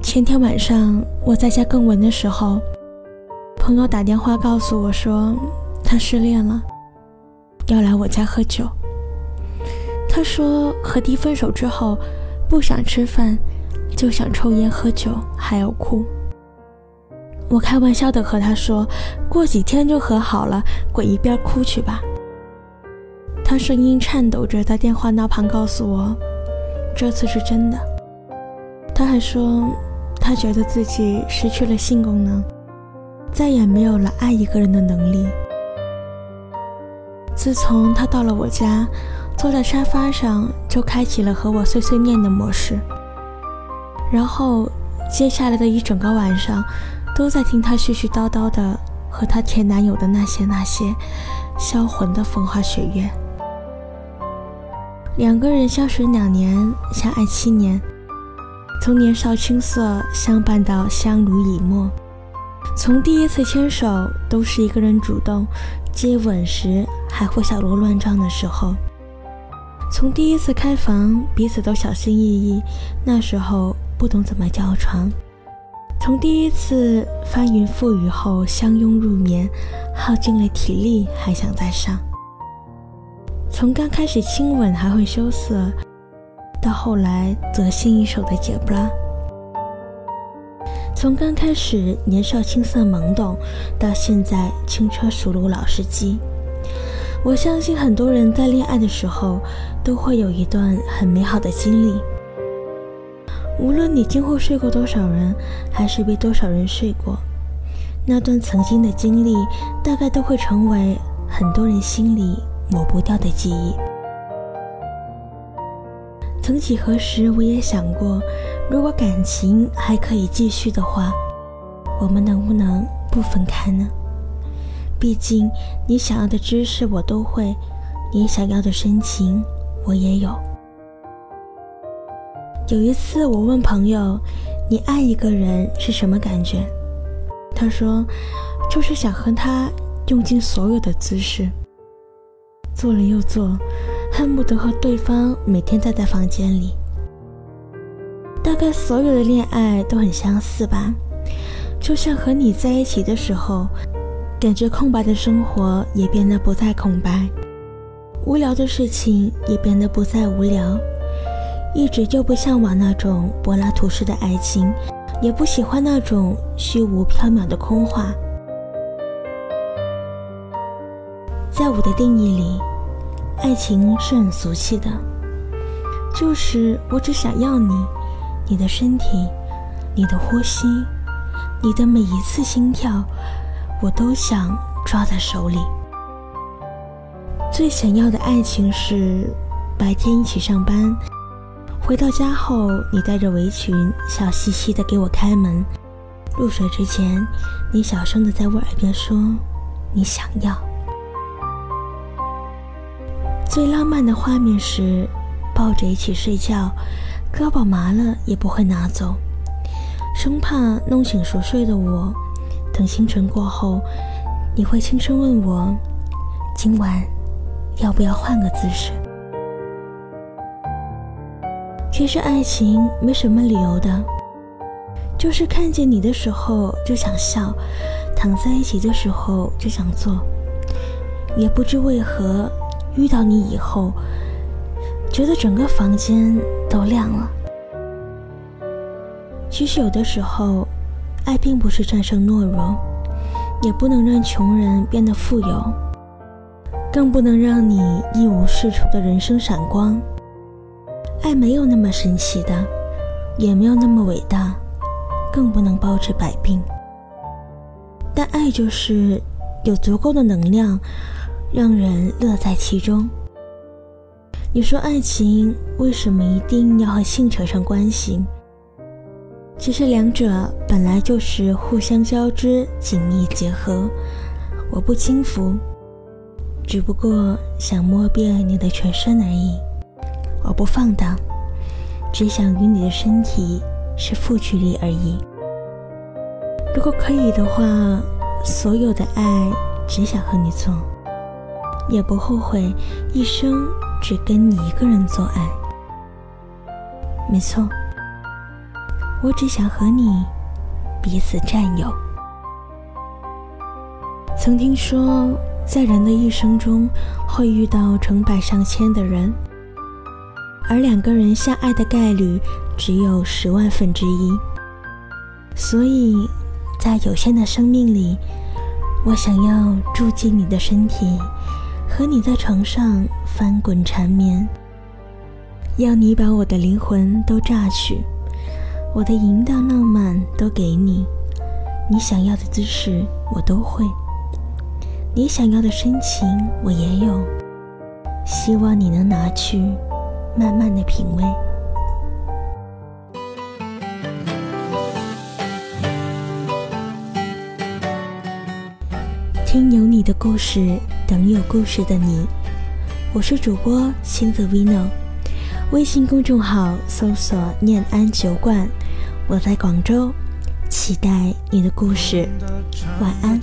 前天晚上我在家更稳的时候，朋友打电话告诉我说他失恋了，要来我家喝酒。他说和弟分手之后，不想吃饭，就想抽烟喝酒，还要哭。我开玩笑的和他说，过几天就和好了，滚一边哭去吧。他声音颤抖着在电话那旁告诉我，这次是真的。他还说，他觉得自己失去了性功能，再也没有了爱一个人的能力。自从他到了我家，坐在沙发上就开启了和我碎碎念的模式，然后接下来的一整个晚上，都在听他絮絮叨叨的和他前男友的那些那些销魂的风花雪月。两个人相识两年，相爱七年，从年少青涩相伴到相濡以沫，从第一次牵手都是一个人主动，接吻时还会小鹿乱撞的时候，从第一次开房彼此都小心翼翼，那时候不懂怎么叫床，从第一次翻云覆雨后相拥入眠，耗尽了体力还想再上。从刚开始亲吻还会羞涩，到后来得心应手的解不拉；从刚开始年少青涩懵懂，到现在轻车熟路老司机。我相信很多人在恋爱的时候都会有一段很美好的经历。无论你今后睡过多少人，还是被多少人睡过，那段曾经的经历大概都会成为很多人心里。抹不掉的记忆。曾几何时，我也想过，如果感情还可以继续的话，我们能不能不分开呢？毕竟，你想要的知识我都会，你想要的深情我也有。有一次，我问朋友：“你爱一个人是什么感觉？”他说：“就是想和他用尽所有的姿势。”做了又做，恨不得和对方每天待在房间里。大概所有的恋爱都很相似吧，就像和你在一起的时候，感觉空白的生活也变得不再空白，无聊的事情也变得不再无聊。一直就不向往那种柏拉图式的爱情，也不喜欢那种虚无缥缈的空话。在我的定义里，爱情是很俗气的，就是我只想要你，你的身体，你的呼吸，你的每一次心跳，我都想抓在手里。最想要的爱情是白天一起上班，回到家后你带着围裙，笑嘻嘻的给我开门。入睡之前，你小声的在我耳边说：“你想要。”最浪漫的画面是抱着一起睡觉，胳膊麻了也不会拿走，生怕弄醒熟睡的我。等清晨过后，你会轻声问我：“今晚要不要换个姿势？”其实爱情没什么理由的，就是看见你的时候就想笑，躺在一起的时候就想做，也不知为何。遇到你以后，觉得整个房间都亮了。其实有的时候，爱并不是战胜懦弱，也不能让穷人变得富有，更不能让你一无是处的人生闪光。爱没有那么神奇的，也没有那么伟大，更不能包治百病。但爱就是有足够的能量。让人乐在其中。你说爱情为什么一定要和性扯上关系？其实两者本来就是互相交织、紧密结合。我不轻浮，只不过想摸遍你的全身而已。我不放荡，只想与你的身体是负距离而已。如果可以的话，所有的爱只想和你做。也不后悔一生只跟你一个人做爱。没错，我只想和你彼此占有。曾听说，在人的一生中会遇到成百上千的人，而两个人相爱的概率只有十万分之一。所以，在有限的生命里，我想要住进你的身体，和你在床上翻滚缠绵，要你把我的灵魂都榨取。我的淫荡浪漫都给你，你想要的姿势我都会，你想要的深情我也有，希望你能拿去，慢慢的品味。听有你的故事，等有故事的你，我是主播星子 Vino。微信公众号搜索“念安酒馆”，我在广州，期待你的故事。晚安。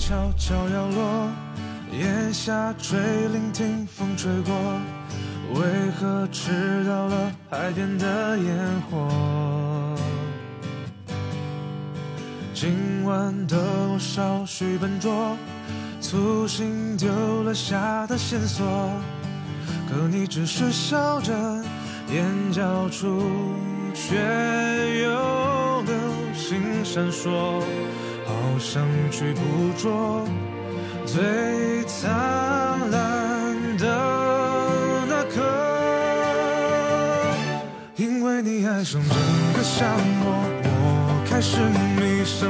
檐下垂聆听风吹过，为何吃到了海边的烟火？今晚的我稍许笨拙，粗心丢了下的线索，可你只是笑着。眼角处却有流星闪烁，好想去捕捉最灿烂的那颗。因为你爱上整个夏末，我开始迷上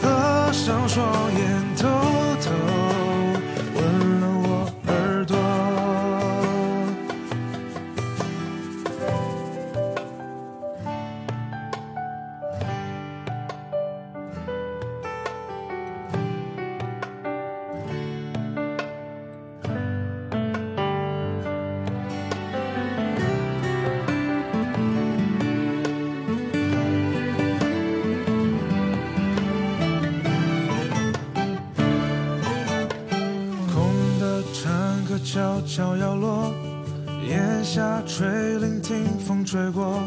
合上双眼小摇落，檐下垂聆听风吹过，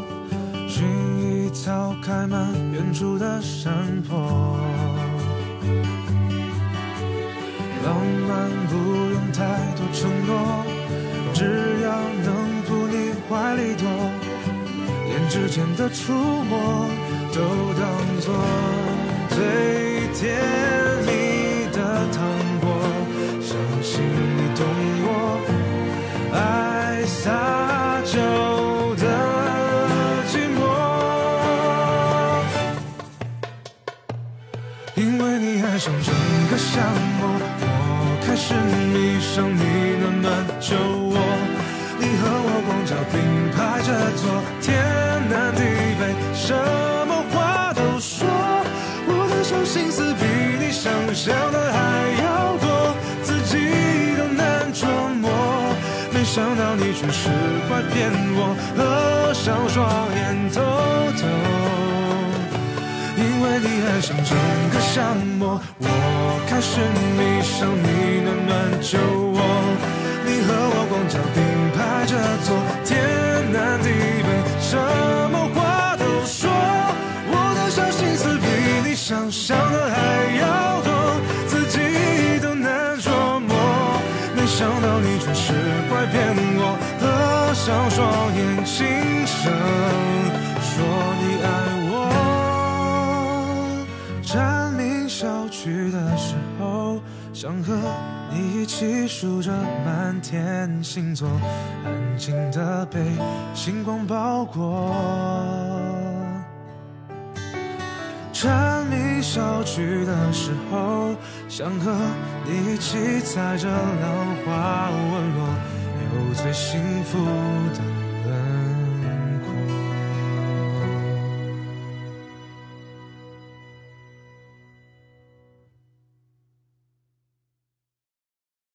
薰衣草开满远处的山坡。浪漫不用太多承诺，只要能扑你怀里躲，连指尖的触摸都当作最甜因为你爱上整个夏末，我开始迷上你暖暖酒窝，你和我光脚并排着坐，天南地北，什么话都说，我的小心思比你想象的还要多，自己都难琢磨。没想到你却使坏骗我，合上双眼偷偷，因为你爱上整个沙漠，我开始迷上你暖暖酒窝，你和我光脚并排着坐，天南地北，什么话都说，我的小心思比你想象的还要多，自己都难捉摸，没想到你却是。骗我，合上双眼，轻想和你一起数着满天星座，安静的被星光包裹。蝉鸣小曲的时候，想和你一起踩着浪花纹落。有最幸福的。